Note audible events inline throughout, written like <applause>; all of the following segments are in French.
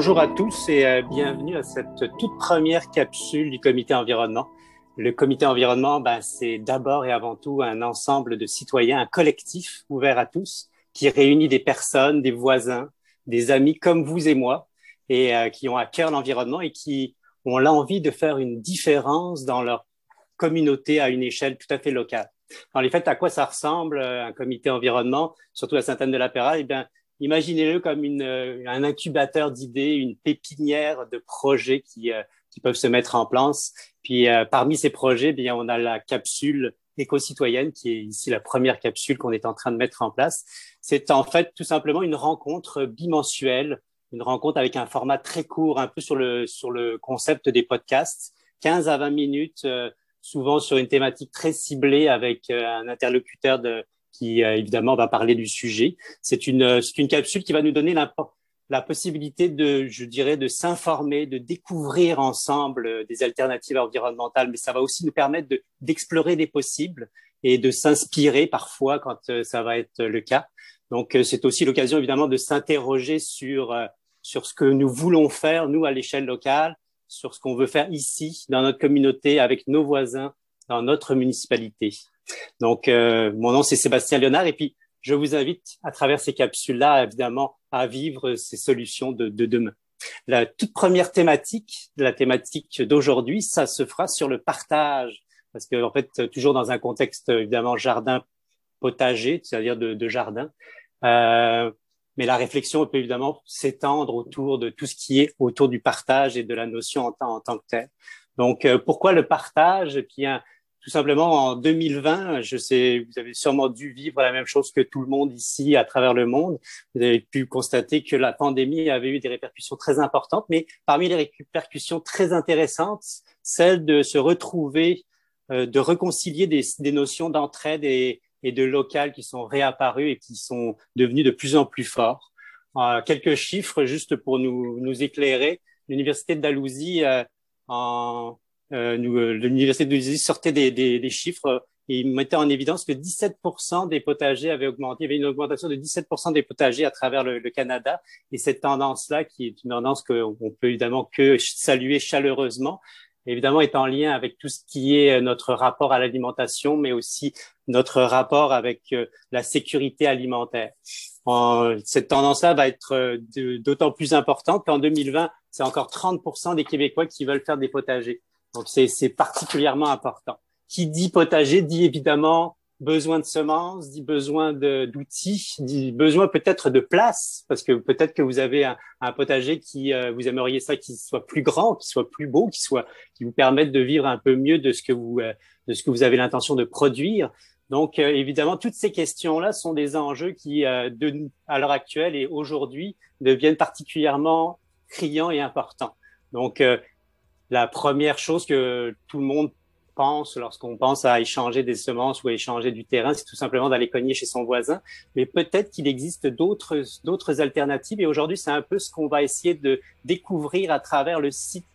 bonjour à tous et euh, bienvenue à cette toute première capsule du comité environnement. Le comité environnement, ben, c'est d'abord et avant tout un ensemble de citoyens, un collectif ouvert à tous qui réunit des personnes, des voisins, des amis comme vous et moi et euh, qui ont à cœur l'environnement et qui ont l'envie de faire une différence dans leur communauté à une échelle tout à fait locale. Dans les faits, à quoi ça ressemble euh, un comité environnement, surtout à Sainte-Anne-de-la-Péra Eh bien, imaginez-le comme une, euh, un incubateur d'idées, une pépinière de projets qui, euh, qui peuvent se mettre en place. Puis euh, parmi ces projets, bien on a la capsule éco-citoyenne qui est ici la première capsule qu'on est en train de mettre en place. C'est en fait tout simplement une rencontre bimensuelle, une rencontre avec un format très court, un peu sur le sur le concept des podcasts, 15 à 20 minutes, souvent sur une thématique très ciblée avec un interlocuteur de qui euh, évidemment va parler du sujet. C'est une, euh, c'est une capsule qui va nous donner la, possibilité de, je dirais, de s'informer, de découvrir ensemble euh, des alternatives environnementales, mais ça va aussi nous permettre de, d'explorer des possibles et de s'inspirer parfois quand ça va être le cas. Donc, c'est aussi l'occasion évidemment de s'interroger sur sur ce que nous voulons faire nous à l'échelle locale, sur ce qu'on veut faire ici dans notre communauté avec nos voisins dans notre municipalité. Donc, euh, mon nom, c'est Sébastien Léonard. Et puis, je vous invite, à travers ces capsules-là, évidemment, à vivre ces solutions de, de demain. La toute première thématique, la thématique d'aujourd'hui, ça se fera sur le partage. Parce que, en fait, toujours dans un contexte, évidemment, jardin potager, c'est-à-dire de, de jardin. Euh, mais la réflexion peut évidemment s'étendre autour de tout ce qui est autour du partage et de la notion en tant, en tant que tel. Donc, euh, pourquoi le partage? Et puis, un, tout simplement en 2020, je sais, vous avez sûrement dû vivre la même chose que tout le monde ici à travers le monde. Vous avez pu constater que la pandémie avait eu des répercussions très importantes, mais parmi les répercussions très intéressantes, celle de se retrouver, euh, de réconcilier des, des notions d'entraide et, et, de local qui sont réapparues et qui sont devenues de plus en plus forts. Euh, quelques chiffres juste pour nous, nous éclairer. L'université de Dalhousie euh, en l'université de Louisiane sortait des, des, des, chiffres et mettait en évidence que 17% des potagers avaient augmenté. Il y avait une augmentation de 17% des potagers à travers le, le Canada. Et cette tendance-là, qui est une tendance qu'on peut évidemment que saluer chaleureusement, évidemment est en lien avec tout ce qui est notre rapport à l'alimentation, mais aussi notre rapport avec euh, la sécurité alimentaire. cette tendance-là va être d'autant plus importante qu'en 2020, c'est encore 30% des Québécois qui veulent faire des potagers. Donc c'est particulièrement important. Qui dit potager dit évidemment besoin de semences, dit besoin d'outils, dit besoin peut-être de place, parce que peut-être que vous avez un, un potager qui euh, vous aimeriez ça qui soit plus grand, qui soit plus beau, qui soit qui vous permette de vivre un peu mieux de ce que vous euh, de ce que vous avez l'intention de produire. Donc euh, évidemment, toutes ces questions-là sont des enjeux qui, de, à l'heure actuelle et aujourd'hui, deviennent particulièrement criants et importants. Donc la première chose que tout le monde pense lorsqu'on pense à échanger des semences ou à échanger du terrain, c'est tout simplement d'aller cogner chez son voisin. Mais peut-être qu'il existe d'autres d'autres alternatives. Et aujourd'hui, c'est un peu ce qu'on va essayer de découvrir à travers le site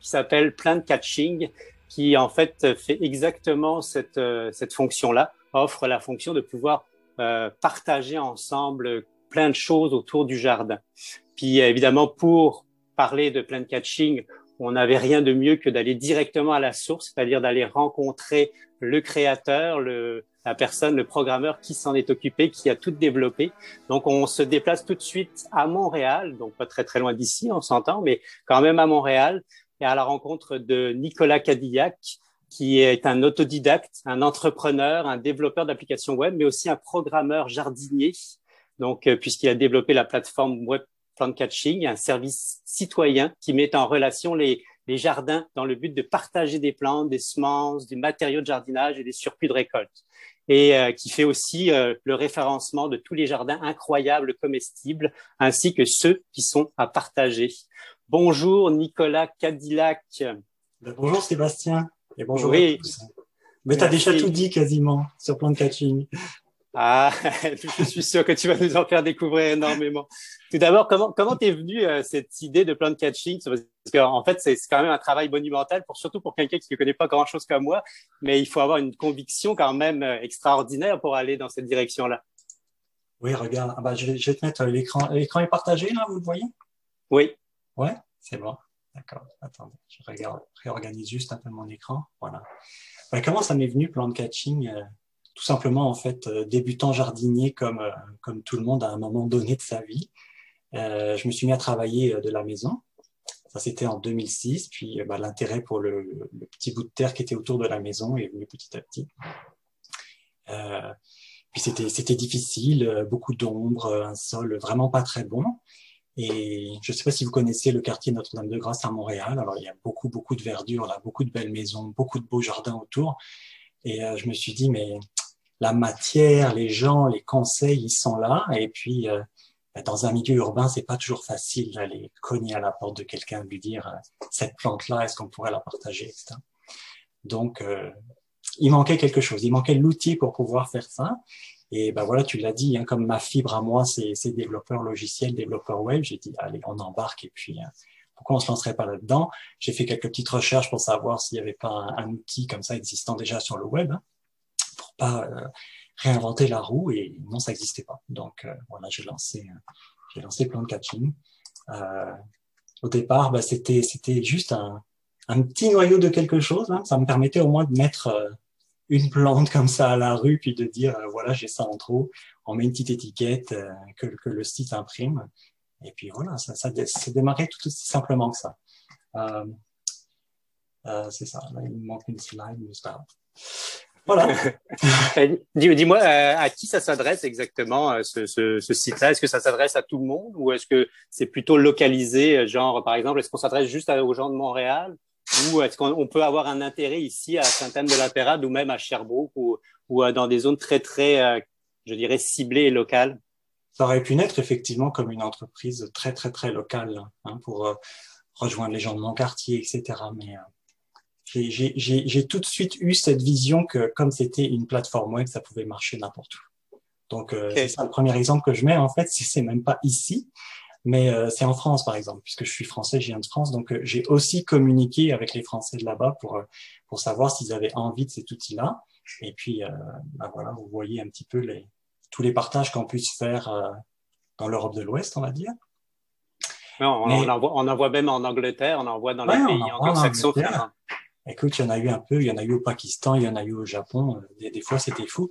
qui s'appelle Plant Catching, qui en fait fait exactement cette cette fonction-là, offre la fonction de pouvoir euh, partager ensemble plein de choses autour du jardin. Puis évidemment, pour parler de plant catching, on n'avait rien de mieux que d'aller directement à la source, c'est-à-dire d'aller rencontrer le créateur, le, la personne, le programmeur qui s'en est occupé, qui a tout développé. Donc, on se déplace tout de suite à Montréal, donc pas très très loin d'ici, on s'entend, mais quand même à Montréal, et à la rencontre de Nicolas Cadillac, qui est un autodidacte, un entrepreneur, un développeur d'applications web, mais aussi un programmeur jardinier. Donc, euh, puisqu'il a développé la plateforme web Plant Catching, un service citoyen qui met en relation les, les jardins dans le but de partager des plantes, des semences, des matériaux de jardinage et des surplus de récolte. Et euh, qui fait aussi euh, le référencement de tous les jardins incroyables comestibles, ainsi que ceux qui sont à partager. Bonjour Nicolas Cadillac. Ben, bonjour Sébastien. Et bonjour à tous. Mais tu as déjà tout dit quasiment sur Plant Catching. Ah, <laughs> je suis sûr que tu vas nous en faire découvrir énormément. Tout d'abord, comment comment t'es venu euh, cette idée de plan de catching? Parce qu'en fait, c'est quand même un travail monumental, pour surtout pour quelqu'un qui ne connaît pas grand chose comme moi, mais il faut avoir une conviction quand même euh, extraordinaire pour aller dans cette direction-là. Oui, regarde, ah bah, je, vais, je, vais, te mettre l'écran. L'écran est partagé là, vous le voyez? Oui. Ouais, c'est bon. D'accord. Attendez, je regarde, réorganise juste un peu mon écran. Voilà. comment ça m'est venu, plan de catching euh, Tout simplement, en fait, euh, débutant jardinier comme, euh, comme tout le monde à un moment donné de sa vie. je me suis mis à travailler de la maison. Ça, c'était en 2006. Puis, bah, l'intérêt pour le, le, petit bout de terre qui était autour de la maison est venu petit à petit. puis, c'était, c'était difficile, beaucoup d'ombre, un sol vraiment pas très bon. Et je ne sais pas si vous connaissez le quartier Notre-Dame-de-Grâce à Montréal. Alors, il y a beaucoup, beaucoup de verdure, là, beaucoup de belles maisons, beaucoup de beaux jardins autour. Et euh, je me suis dit, mais la matière, les gens, les conseils, ils sont là. Et puis, euh, bah, dans un milieu urbain, c'est pas toujours facile d'aller cogner à la porte de quelqu'un, lui dire, euh, cette plante-là, est-ce qu'on pourrait la partager, etc. Donc, il manquait quelque chose. Il manquait l'outil pour pouvoir faire ça. Et ben voilà, tu l'as dit, hein, comme ma fibre à moi, c'est développeur logiciel, développeur web, j'ai dit, allez, on embarque et puis hein, pourquoi on se lancerait pas là-dedans? J'ai fait quelques petites recherches pour savoir s'il n'y avait pas un, outil comme ça existant déjà sur le web, hein, pas euh, réinventer la roue, et non, ça n'existait pas. Donc euh, voilà, j'ai lancé, euh, j'ai lancé Plan Catching. au départ, bah, c'était c'était juste un, un petit noyau de quelque chose. Hein. Ça me permettait au moins de mettre une plante comme ça à la rue, puis de dire, voilà, j'ai ça en trop, on met une petite étiquette euh, que, que, le site imprime. Et puis voilà, ça, ça c'est démarré tout aussi simplement que ça. Euh, c'est ça, il me manque une slide, mais c'est pas Voilà. <laughs> Dis-moi, à qui ça s'adresse exactement, ce, ce, ce site-là? Est-ce que ça s'adresse à tout le monde ou est-ce que c'est plutôt localisé, genre, par exemple, est-ce qu'on s'adresse juste aux gens de Montréal ou est-ce qu'on peut avoir un intérêt ici à Sainte-Anne-de-la-Pérade ou même à Sherbrooke ou, ou euh, dans des zones très, très, euh, je dirais, ciblées et locales? Ça aurait pu naître effectivement comme une entreprise très, très, très locale hein, pour euh, rejoindre les gens de mon quartier, etc. Mais j'ai tout de suite eu cette vision que comme c'était une plateforme web, ça pouvait marcher n'importe où. Donc, c'est ça le premier exemple que je mets. En fait, c'est même pas ici, mais euh, c'est en France, par exemple, puisque je suis français, je viens de France, donc euh, j'ai aussi communiqué avec les Français de là-bas pour euh, pour savoir s'ils avaient envie de cet outil-là. Et puis, bah voilà, vous voyez un petit peu les tous les partages qu'on puisse faire dans l'Europe de l'Ouest, on va dire. on, en voit, on en voit même en Angleterre, on en voit dans les pays anglo-saxons. Écoute, il y en a eu un peu, il y en a eu au Pakistan, il y en a eu au Japon. Des, des fois, c'était fou.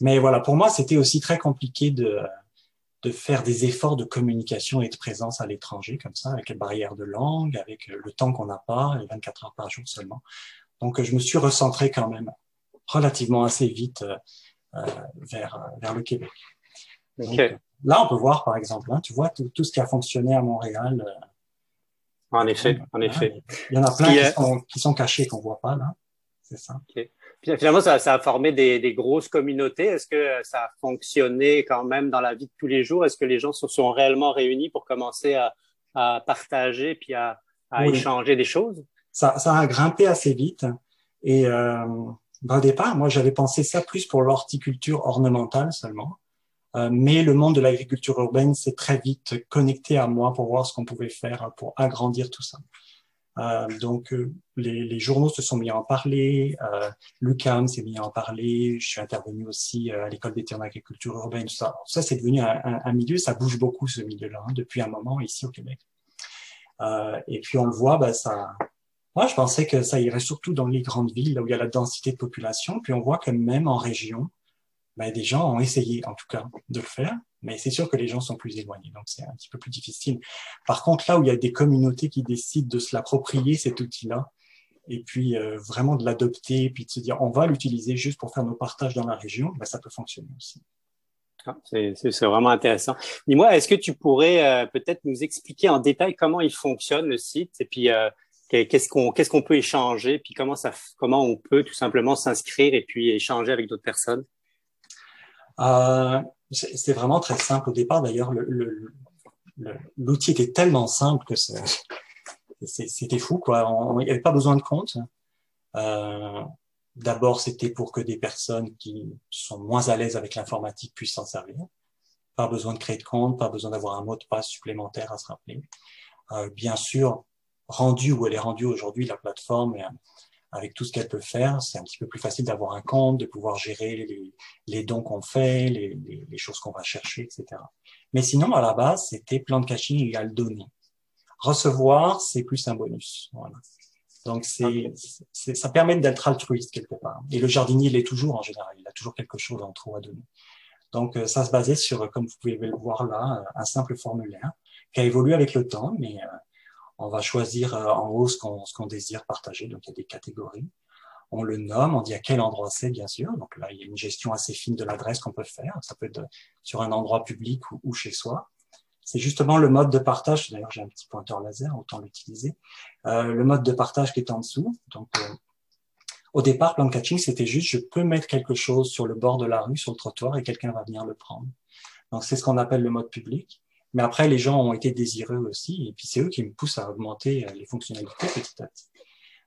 Mais voilà, pour moi, c'était aussi très compliqué de de faire des efforts de communication et de présence à l'étranger, comme ça, avec les barrières de langue, avec le temps qu'on n'a pas, les 24 heures par jour seulement. Donc, je me suis recentré quand même relativement assez vite euh, euh vers, vers le Québec. là, on peut voir, par exemple, hein, tu vois tout, tout, ce qui a fonctionné à Montréal. Euh, en effet, en effet. Il y en a plein qui, sont, qui sont cachés qu'on voit pas là. C'est ça. Finalement, ça, ça a formé des, des, grosses communautés. Est-ce que ça a fonctionné quand même dans la vie de tous les jours? Est-ce que les gens se sont réellement réunis pour commencer à, à partager puis à, à échanger des choses? Ça, ça, a grimpé assez vite. Et euh, au départ, moi, j'avais pensé ça plus pour l'horticulture ornementale seulement. Euh, mais le monde de l'agriculture urbaine s'est très vite connecté à moi pour voir ce qu'on pouvait faire pour agrandir tout ça. Euh, donc, euh, les, les, journaux se sont mis à en parler, euh, l'UCAM s'est mis à en parler, je suis intervenu aussi euh, à l'école d'été en agriculture urbaine, tout ça. Ça, c'est devenu un, un, un, milieu, ça bouge beaucoup ce milieu-là, hein, depuis un moment ici au Québec. Euh, et puis on le voit, bah, ça... Moi, je pensais que ça irait surtout dans les grandes villes, là où il y a la densité de population, puis on voit que même en région, bah, des gens ont essayé, en tout cas, de le faire. Mais c'est sûr que les gens sont plus éloignés, donc c'est un petit peu plus difficile. Par contre, là où il y a des communautés qui décident de se l'approprier, cet outil-là, et puis euh, vraiment de l'adopter, puis de se dire on va l'utiliser juste pour faire nos partages dans la région, ben, ça peut fonctionner aussi. Ah, c'est vraiment intéressant. Dis-moi, est-ce que tu pourrais euh, peut-être nous expliquer en détail comment il fonctionne le site et puis euh, qu'est-ce qu'on qu'est-ce qu'on peut échanger, puis comment ça comment on peut tout simplement s'inscrire et puis échanger avec d'autres personnes? Euh, c'est vraiment très simple au départ. D'ailleurs, l'outil était tellement simple que <laughs> c'était fou. Quoi. Il n'y avait pas besoin de compte. Euh, D'abord, c'était pour que des personnes qui sont moins à l'aise avec l'informatique puissent s'en servir. Pas besoin de créer de compte, pas besoin d'avoir un mot de passe supplémentaire à se rappeler. Euh, bien sûr, rendu où elle est rendue aujourd'hui, la plateforme, avec tout ce qu'elle peut faire, c'est un petit peu plus facile d'avoir un compte, de pouvoir gérer les, les dons qu'on fait, les, les, choses qu'on va chercher, etc. Mais sinon, à la base, c'était plan de caching égale données. Recevoir, c'est plus un bonus. Voilà. Donc, c'est, ça permet d'être altruiste quelque part. Et le jardinier il est toujours en général. Il a toujours quelque chose en trop à donner. Donc, euh, ça se basait sur, comme vous pouvez le voir là, un simple formulaire qui a évolué avec le temps, mais euh, on va choisir euh, en haut ce qu'on, désire partager. Donc, il y a des catégories. On le nomme, on dit à quel endroit c'est, bien sûr. Donc là, il y a une gestion assez fine de l'adresse qu'on peut faire. Ça peut être sur un endroit public ou chez soi c'est justement le mode de partage. D'ailleurs, j'ai un petit pointeur laser, autant l'utiliser. Euh, le mode de partage qui est en dessous. Donc, euh, au départ, plan catching, c'était juste, je peux mettre quelque chose sur le bord de la rue, sur le trottoir, et quelqu'un va venir le prendre. Donc, c'est ce qu'on appelle le mode public. Mais après, les gens ont été désireux aussi, et puis c'est eux qui me poussent à augmenter euh, les fonctionnalités petit à petit.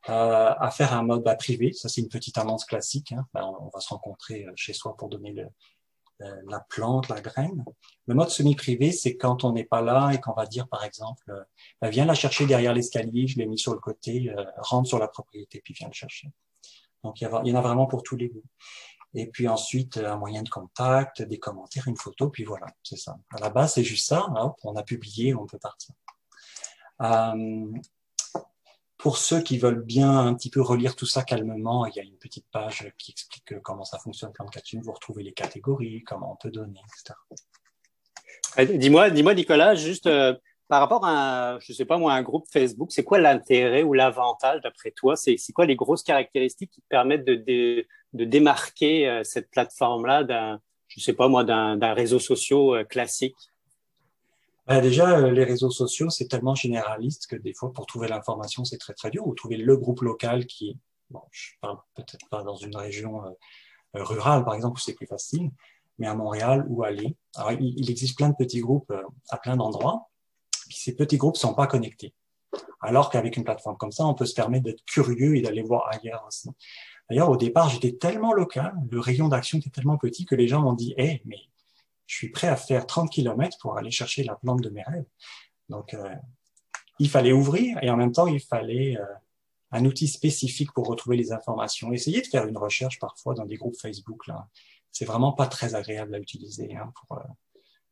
Euh, à faire un mode bah, privé, ça c'est une petite annonce classique. Hein. Ben, on va se rencontrer euh, chez soi pour donner le, euh, la plante, la graine. Le mode semi-privé, c'est quand on n'est pas là et qu'on va dire, par exemple, bah, viens la chercher derrière l'escalier, je l'ai mis sur le côté, rentre sur la propriété, puis viens le chercher. Donc, il y, en a vraiment pour tous les goûts. Et puis ensuite, un moyen de contact, des commentaires, une photo, puis voilà, c'est ça. À la base, c'est juste ça. on a publié, on peut partir. Euh, pour ceux qui veulent bien un petit peu relire tout ça calmement, il y a une petite page qui explique euh, comment ça fonctionne Plan Catching. Vous retrouvez les catégories, comment on peut donner, etc. Euh, dis-moi, dis-moi, Nicolas, juste euh, par rapport à, je sais pas moi, un groupe Facebook, c'est quoi l'intérêt ou l'avantage d'après toi? C'est quoi les grosses caractéristiques qui permettent de, de, démarquer cette plateforme-là d'un, je sais pas moi, d'un réseau social classique? Bah, déjà, euh, les réseaux sociaux, c'est tellement généraliste que des fois, pour trouver l'information, c'est très très dur. Ou trouver le groupe local qui, bon, je parle peut-être pas dans une région euh, euh, rurale, par exemple, où c'est plus facile, mais à Montréal ou à Lille. Alors, il, existe plein de petits groupes à plein d'endroits, ces petits groupes sont pas connectés. Alors qu'avec une plateforme comme ça, on peut se permettre d'être curieux et d'aller voir ailleurs aussi. D'ailleurs, au départ, j'étais tellement local, le rayon d'action était tellement petit que les gens m'ont dit, hé, mais je suis prêt à faire 30 km pour aller chercher la plante de mes rêves. Donc, euh, il fallait ouvrir et en même temps, il fallait euh, un outil spécifique pour retrouver les informations. Essayez de faire une recherche parfois dans des groupes Facebook. là. C'est vraiment pas très agréable à utiliser. Hein, pour, euh,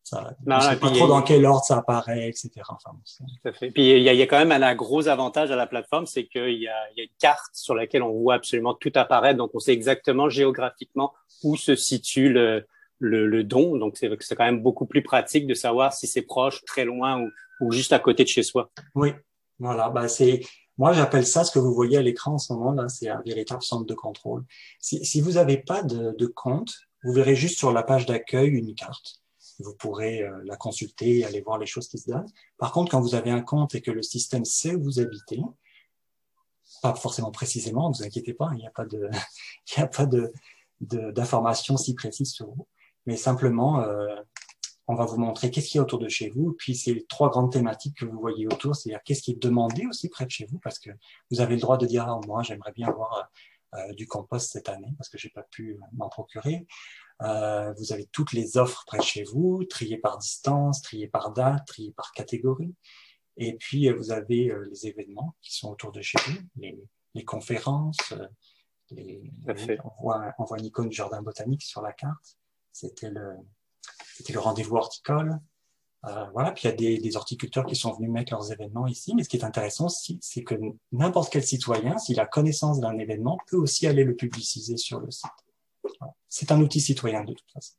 ça, non, sais pas trop dans quel ordre ça apparaît, etc. Enfin, Tout à fait. Puis il y, a, il y a quand même un, gros avantage à la plateforme, c'est qu'il y, y a, une carte sur laquelle on voit absolument tout apparaître, donc on sait exactement géographiquement où se situe le, le, don. Donc, c'est quand même beaucoup plus pratique de savoir si c'est proche, très loin ou, ou, juste à côté de chez soi. Oui, voilà. Bah, c'est moi, j'appelle ça ce que vous voyez à l'écran en ce moment là, c'est un véritable centre de contrôle. Si, si vous n'avez pas de, de, compte, vous verrez juste sur la page d'accueil une carte. Vous pourrez euh, la consulter et aller voir les choses qui se donnent. Par contre, quand vous avez un compte et que le système sait où vous habitez, pas forcément précisément, ne vous inquiétez pas, il n'y a pas de, <laughs> il n'y a pas de, d'informations si précises sur vous mais simplement, euh, on va vous montrer qu'est-ce qu'il y a autour de chez vous. Puis c'est trois grandes thématiques que vous voyez autour, c'est-à-dire qu'est-ce qui est demandé aussi près de chez vous, parce que vous avez le droit de dire, ah, moi j'aimerais bien avoir euh, du compost cette année, parce que j'ai pas pu m'en procurer. Euh, vous avez toutes les offres près de chez vous, triées par distance, triées par date, triées par catégorie. Et puis vous avez les événements qui sont autour de chez vous, les, les conférences. Les, on, voit, on voit une icône du jardin botanique sur la carte c'était le, c'était le rendez-vous horticole. Euh, voilà, puis il y a des, des, horticulteurs qui sont venus mettre leurs événements ici. Mais ce qui est intéressant c'est que n'importe quel citoyen, s'il a connaissance d'un événement, peut aussi aller le publiciser sur le site. C'est un outil citoyen de toute façon.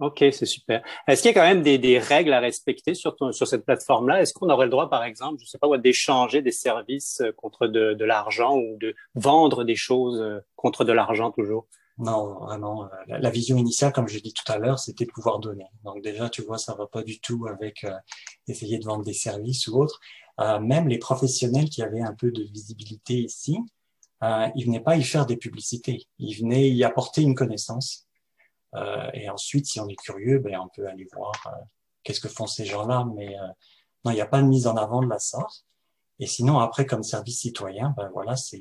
OK, c'est super. Est-ce qu'il y a quand même des, des règles à respecter sur, sur cette plateforme-là? Est-ce qu'on aurait le droit, par exemple, je ne sais pas, d'échanger des services euh, contre de, de l'argent ou de vendre des choses euh, contre de l'argent toujours? Non, vraiment, euh, la, vision initiale, comme je dit tout à l'heure, c'était de pouvoir donner. Donc déjà, tu vois, ça va pas du tout avec euh, essayer de vendre des services ou autres. Euh, même les professionnels qui avaient un peu de visibilité ici, euh, ils venaient pas y faire des publicités. Ils venaient y apporter une connaissance. Euh, et ensuite, si on est curieux, ben on peut aller voir qu'est-ce que font ces gens-là. Mais non, il n'y a pas de mise en avant de la sorte. Et sinon, après, comme service citoyen, ben voilà, c'est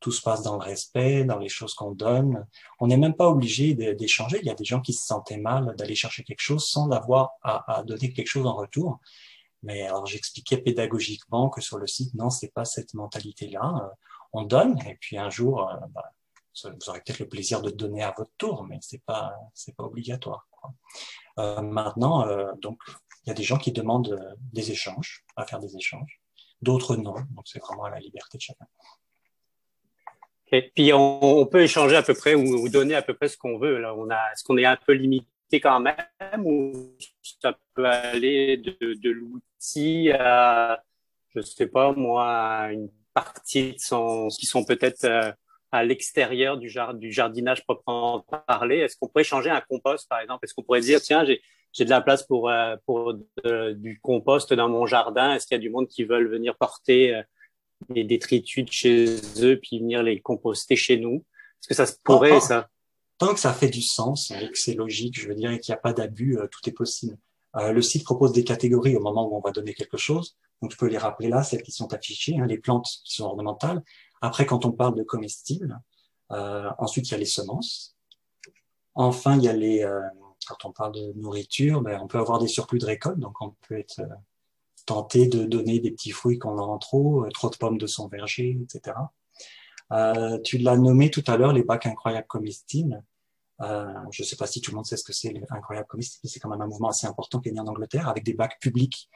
tout se passe dans le respect, dans les choses qu'on donne. On n'est même pas obligé d'échanger. Il y a des gens qui se sentaient mal d'aller chercher quelque chose sans avoir à, donner quelque chose en retour. Mais alors j'expliquais pédagogiquement que sur le site, non, c'est pas cette mentalité-là. On donne et puis un jour, euh, bah, vous aurez peut-être le plaisir de donner à votre tour, mais c'est pas c'est pas obligatoire. Euh, maintenant, euh, donc il y a des gens qui demandent des échanges, à faire des échanges. d'autres non. Donc c'est vraiment à la liberté de chacun. Et Puis on, peut échanger à peu près ou, donner à peu près ce qu'on veut. Là, on a, est-ce qu'on est un peu limité quand même ou ça peut aller de, de l'outil à, je sais pas moi, une partie de son, qui sont peut-être euh, à l'extérieur du, du jardinage proprement parlé? Est-ce qu'on pourrait changer un compost, par exemple? Est-ce qu'on pourrait dire, tiens, j'ai j'ai de la place pour, euh, pour du compost dans mon jardin? Est-ce qu'il y a du monde qui veulent venir porter euh, des détritus chez eux puis venir les composter chez nous Est-ce que ça se pourrait, ça? Tant que ça fait du sens et que c'est logique, je veux dire, qu'il n'y a pas d'abus, euh, tout est possible. le site propose des catégories au moment où on va donner quelque chose. Donc, je peux les rappeler là, celles qui sont affichées, hein, les plantes qui sont ornementales. Après, quand on parle de comestibles, ensuite, il y a les semences. Enfin, il y a les, quand on parle de nourriture, ben, on peut avoir des surplus de récolte, donc on peut être euh, tenté de donner des petits fruits qu'on a en trop, euh, trop de pommes de son verger, etc. Euh, tu l'as nommé tout à l'heure, les bacs incroyables comestibles. Euh, je ne sais pas si tout le monde sait ce que c'est les incroyables comestibles, mais c'est quand même un mouvement assez important qui est né en Angleterre, avec des bacs publics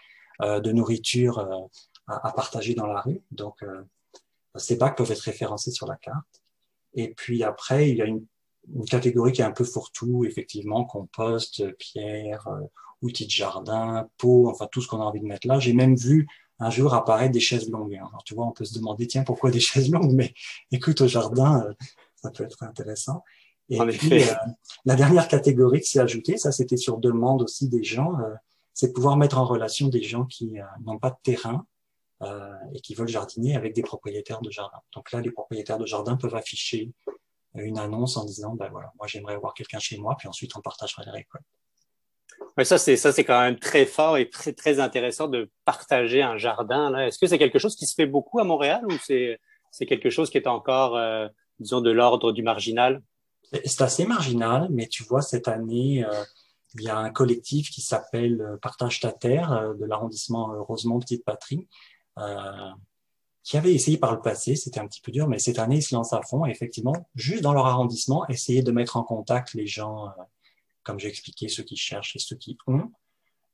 euh, de nourriture euh, à, à, partager dans la rue. Donc, ces bacs peuvent être référencés sur la carte. Et puis après, il y a une une catégorie qui est un peu fourre-tout, effectivement, compost, pierre, euh, outils de jardin, pot, enfin tout ce qu'on a envie de mettre là. J'ai même vu un jour apparaître des chaises longues. Alors tu vois, on peut se demander, tiens, pourquoi des <laughs> chaises longues Mais écoute, au jardin, euh, ça peut être intéressant. Et puis, euh, la dernière catégorie qui s'est ajoutée, ça c'était sur demande aussi des gens, c'est de pouvoir mettre en relation des gens qui n'ont pas de terrain et qui veulent jardiner avec des propriétaires de jardin. Donc là, les propriétaires de jardin peuvent afficher une annonce en disant, ben voilà, moi j'aimerais avoir quelqu'un chez moi, puis ensuite on partagera les récoltes. Ouais, ça c'est ça c'est quand même très fort et très très intéressant de partager un jardin. Là, est-ce que c'est quelque chose qui se fait beaucoup à Montréal ou c'est c'est quelque chose qui est encore euh, disons de l'ordre du marginal? C'est assez marginal, mais tu vois cette année. Euh, il y a un collectif qui s'appelle euh, Partage ta terre de l'arrondissement Rosemont Petite Patrie, qui avaient essayé par le passé, c'était un petit peu dur, mais cette année, ils se lancent à fond. Et effectivement, juste dans leur arrondissement, essayer de mettre en contact les gens, euh, comme j'ai expliqué, ceux qui cherchent et ceux qui ont.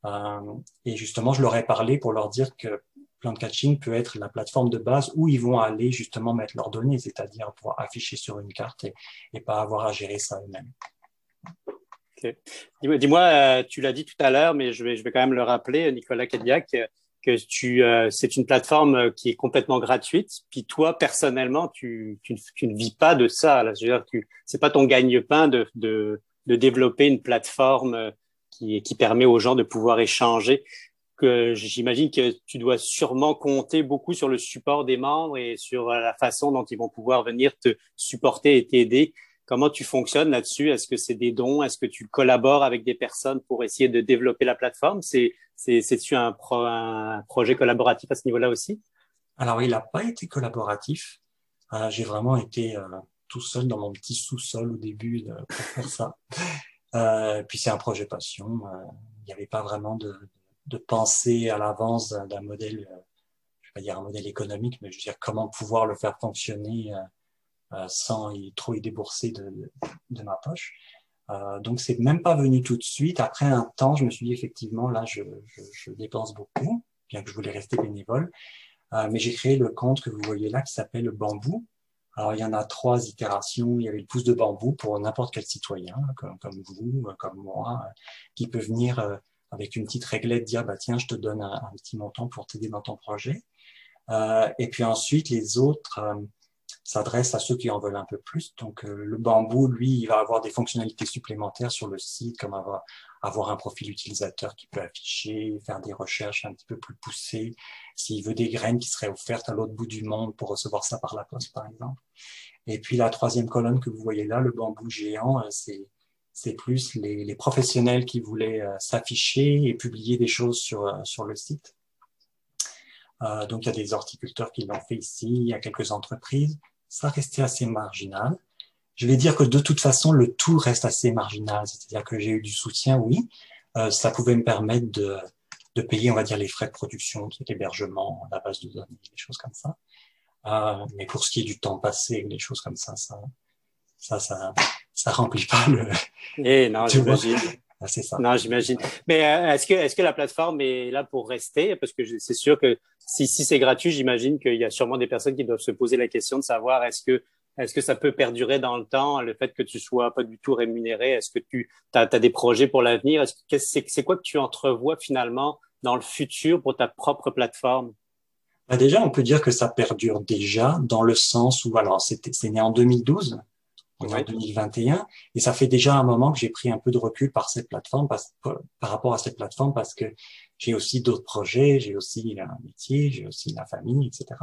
Euh, et justement, je leur ai parlé pour leur dire que Plant Catching peut être la plateforme de base où ils vont aller justement mettre leurs données, c'est-à-dire pouvoir afficher sur une carte et, pas avoir à gérer ça eux-mêmes. Dis-moi, euh, tu l'as dit tout à l'heure, mais je vais, je vais quand même le rappeler, Nicolas Cadillac que tu, euh, c'est une plateforme euh, qui est complètement gratuite. Puis toi, personnellement, tu, tu, tu ne vis pas de ça. Là. Je veux dire, tu, c'est pas ton gagne-pain de, de, de développer une plateforme euh, qui, qui permet aux gens de pouvoir échanger. Que j'imagine que tu dois sûrement compter beaucoup sur le support des membres et sur la façon dont ils vont pouvoir venir te supporter et t'aider. Comment tu fonctionnes là-dessus? Est-ce que c'est des dons? Est-ce que tu collabores avec des personnes pour essayer de développer la plateforme? C'est c'est-tu un, un, projet collaboratif à ce niveau-là aussi? Alors, il n'a pas été collaboratif. Euh, J'ai vraiment été euh, tout seul dans mon petit sous-sol au début de, pour faire ça. <laughs> Euh, puis c'est un projet passion. Euh, il n'y avait pas vraiment de, de pensée à l'avance d'un modèle, euh, je vais pas dire un modèle économique, mais je veux dire comment pouvoir le faire fonctionner sans y, trop y débourser de, de ma poche. Euh, donc c'est même pas venu tout de suite. Après un temps, je me suis dit effectivement là, je, je, je dépense beaucoup, bien que je voulais rester bénévole. Euh, mais j'ai créé le compte que vous voyez là qui s'appelle Bambou. Alors il y en a trois itérations. Il y avait le pouce de bambou pour n'importe quel citoyen, comme, vous, comme moi, qui peut venir euh, avec une petite réglette dire bah tiens, je te donne un, un petit montant pour t'aider dans ton projet. Euh, et puis ensuite les autres euh, s'adresse à ceux qui en veulent un peu plus. Donc euh, le bambou, lui, il va avoir des fonctionnalités supplémentaires sur le site, comme avoir, avoir un profil utilisateur qui peut afficher, faire des recherches un petit peu plus poussées, s'il veut des graines qui seraient offertes à l'autre bout du monde pour recevoir ça par la poste, par exemple. Et puis la troisième colonne que vous voyez là, le bambou géant, euh, c'est c'est plus les, les, professionnels qui voulaient euh, s'afficher et publier des choses sur, sur le site. Euh, donc il y a des horticulteurs qui l'ont fait ici, il y a quelques entreprises ça restait assez marginal. Je vais dire que de toute façon, le tout reste assez marginal. C'est-à-dire que j'ai eu du soutien, oui. Euh, ça pouvait me permettre de, de payer, on va dire, les frais de production, l'hébergement, la base de données, des choses comme ça. Euh, mais pour ce qui est du temps passé, des choses comme ça, ça, ça, ça, ça remplit pas le. Eh non, <laughs> j'imagine. C'est ça. Non, j'imagine. Mais euh, est-ce que, est-ce que la plateforme est là pour rester? Parce que c'est sûr que si, si c'est gratuit, j'imagine qu'il y a sûrement des personnes qui doivent se poser la question de savoir est-ce que est-ce que ça peut perdurer dans le temps, le fait que tu sois pas du tout rémunéré? Est-ce que tu as, des projets pour l'avenir? C'est quoi que tu entrevois finalement dans le futur pour ta propre plateforme? Bah déjà, on peut dire que ça perdure déjà dans le sens où, alors, c'est né en 2012, en 2021, et ça fait déjà un moment que j'ai pris un peu de recul par cette plateforme, par, par rapport à cette plateforme, parce que j'ai aussi d'autres projets, j'ai aussi un métier, j'ai aussi la famille, etc.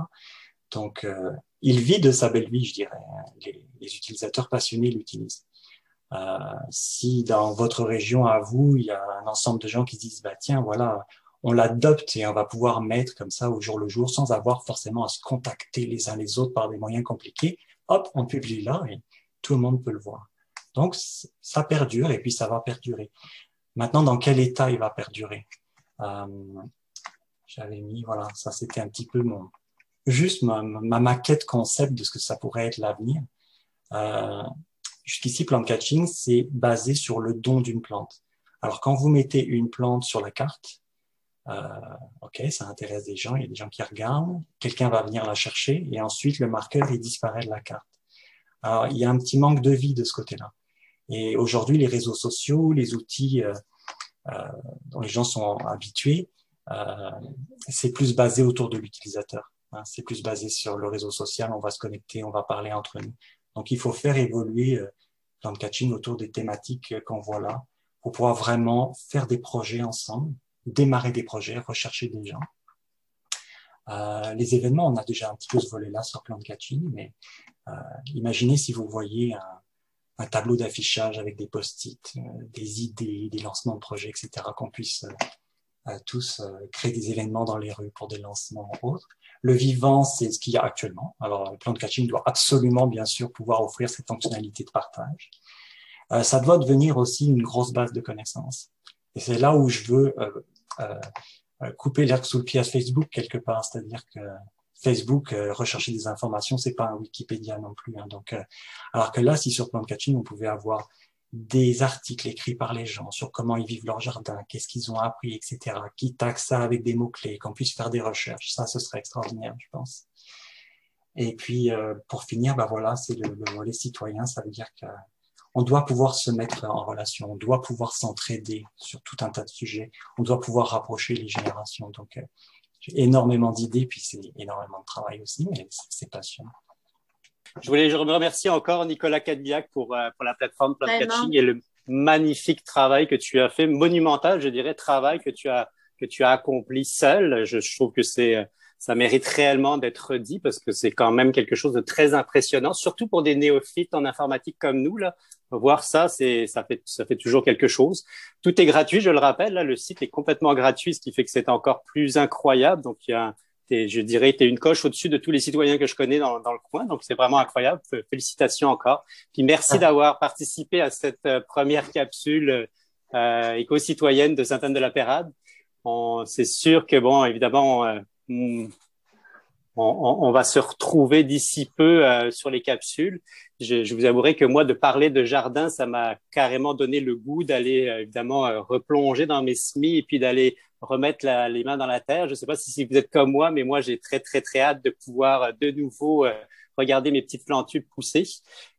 Donc, euh, il vit de sa belle vie, je dirais. Hein. Les, les utilisateurs passionnés l'utilisent. Euh, si dans votre région, à vous, il y a un ensemble de gens qui disent, bah tiens, voilà, on l'adopte et on va pouvoir mettre comme ça au jour le jour sans avoir forcément à se contacter les uns les autres par des moyens compliqués. Hop, on publie là et tout le monde peut le voir. Donc, ça perdure et puis ça va perdurer. Maintenant, dans quel état il va perdurer? Euh, J'avais mis, voilà, ça c'était un petit peu mon juste ma, ma, maquette concept de ce que ça pourrait être l'avenir. Euh, Jusqu'ici, plant catching, c'est basé sur le don d'une plante. Alors, quand vous mettez une plante sur la carte, euh, ok, ça intéresse des gens, il y a des gens qui regardent, quelqu'un va venir la chercher et ensuite le marqueur il disparaît de la carte. Alors il y a un petit manque de vie de ce côté-là. Et aujourd'hui, les réseaux sociaux, les outils euh, euh, dont les gens sont habitués, euh, c'est plus basé autour de l'utilisateur. Hein. c'est plus basé sur le réseau social. On va se connecter, on va parler entre nous. Donc il faut faire évoluer euh, plan de catching autour des thématiques qu'on voit là pour pouvoir vraiment faire des projets ensemble démarrer des projets, rechercher des gens. Euh, les événements, on a déjà un petit peu ce volet-là sur plan de catching, mais imaginez si vous voyez un, un tableau d'affichage avec des post-it, euh, des idées, des lancements de projets, etc., qu'on puisse euh, euh, tous créer des événements dans les rues pour des lancements autres. Le vivant, c'est ce qu'il y a actuellement. Alors, le plan de catching doit absolument, bien sûr, pouvoir offrir cette fonctionnalité de partage. ça doit devenir aussi une grosse base de connaissances. Et c'est là où je veux euh, euh, couper l'herbe sous le pied à Facebook quelque part, c'est-à-dire que Facebook, euh, rechercher des informations, c'est pas un Wikipédia non plus. Hein. donc, alors que là, si sur Plant Catching, on pouvait avoir des articles écrits par les gens sur comment ils vivent leur jardin, qu'est-ce qu'ils ont appris, etc., qui taxent ça avec des mots-clés, qu'on puisse faire des recherches. Ça, ce serait extraordinaire, je pense. Et puis, pour finir, bah voilà, c'est le, le volet citoyen. Ça veut dire que on doit pouvoir se mettre en relation, on doit pouvoir s'entraider sur tout un tas de sujets, on doit pouvoir rapprocher les générations. Donc, euh, énormément d'idées, puis c'est énormément de travail aussi, mais c'est passionnant. Je voulais je remercier encore Nicolas Cadbiac pour, euh, pour la plateforme Plant Catching et le magnifique travail que tu as fait, monumental, je dirais, travail que tu as que tu as accompli seul. Je, je trouve que c'est ça mérite réellement d'être dit parce que c'est quand même quelque chose de très impressionnant, surtout pour des néophytes en informatique comme nous. Là, voir ça, c'est ça fait ça fait toujours quelque chose. Tout est gratuit, je le rappelle. Là, le site est complètement gratuit, ce qui fait que c'est encore plus incroyable. Donc, il y a je dirais, tu es une coche au-dessus de tous les citoyens que je connais dans, dans le coin. Donc, c'est vraiment incroyable. Félicitations encore. Puis merci ah. d'avoir participé à cette euh, première capsule euh, éco-citoyenne de Sainte-Anne-de-la-Pérade. C'est sûr que, bon, évidemment, euh, on, on, va se retrouver d'ici peu euh, sur les capsules. Je, je, vous avouerai que moi, de parler de jardin, ça m'a carrément donné le goût d'aller euh, évidemment euh, replonger dans mes semis et puis d'aller remettre les mains dans la terre. Je ne sais pas si, si, vous êtes comme moi, mais moi, j'ai très, très, très hâte de pouvoir de nouveau regarder mes petites plantules pousser.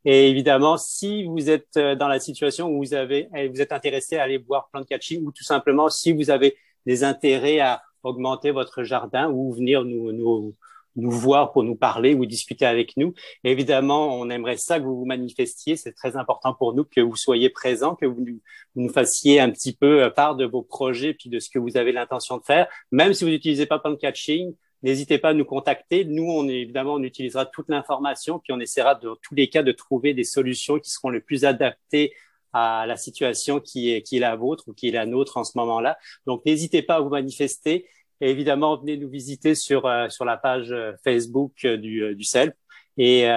Et évidemment, si vous êtes dans la situation où vous avez, vous êtes intéressé à aller voir plant catching ou tout simplement si vous avez des intérêts à augmenter votre jardin ou venir nous, nous, nous voir pour nous parler ou discuter avec nous. évidemment, on aimerait ça que vous vous manifestiez. C'est très important pour nous que vous soyez présents, que vous nous, fassiez un petit peu part de vos projets puis de ce que vous avez l'intention de faire. Même si vous n'utilisez pas Plant Catching, n'hésitez pas à nous contacter. Nous, on évidemment, on utilisera toute l'information puis on essaiera de tous les cas de trouver des solutions qui seront les plus adaptées à la situation qui est, qui est la vôtre ou qui est la nôtre en ce moment-là. Donc, n'hésitez pas à vous manifester. Et évidemment, venez nous visiter sur, euh, sur la page euh, Facebook euh, du, du CELP. Et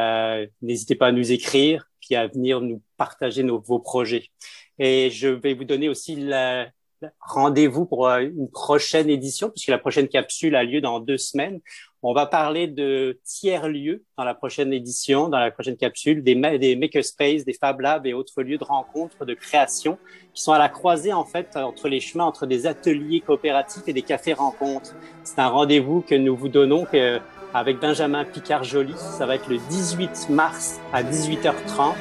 n'hésitez pas à nous écrire, puis à venir nous partager nos, vos projets. Et je vais vous donner aussi la, rendez-vous pour une prochaine édition, puisque la prochaine capsule a lieu dans deux semaines. On va parler de tiers-lieux dans la prochaine édition, dans la prochaine capsule, des, des makerspaces, des Fab Labs et autres lieux de rencontre, de création, qui sont à la croisée, en fait, entre les chemins, entre des ateliers coopératifs et des cafés rencontres. C'est un rendez-vous que nous vous donnons avec Benjamin Picard-Joly. Ça va être le 18 mars à 18h30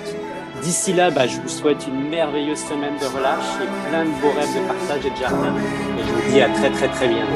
D'ici là, bah, je vous souhaite une merveilleuse semaine de relâche et plein de beaux rêves de partage et de jardin. Et je vous dis à très très très bientôt.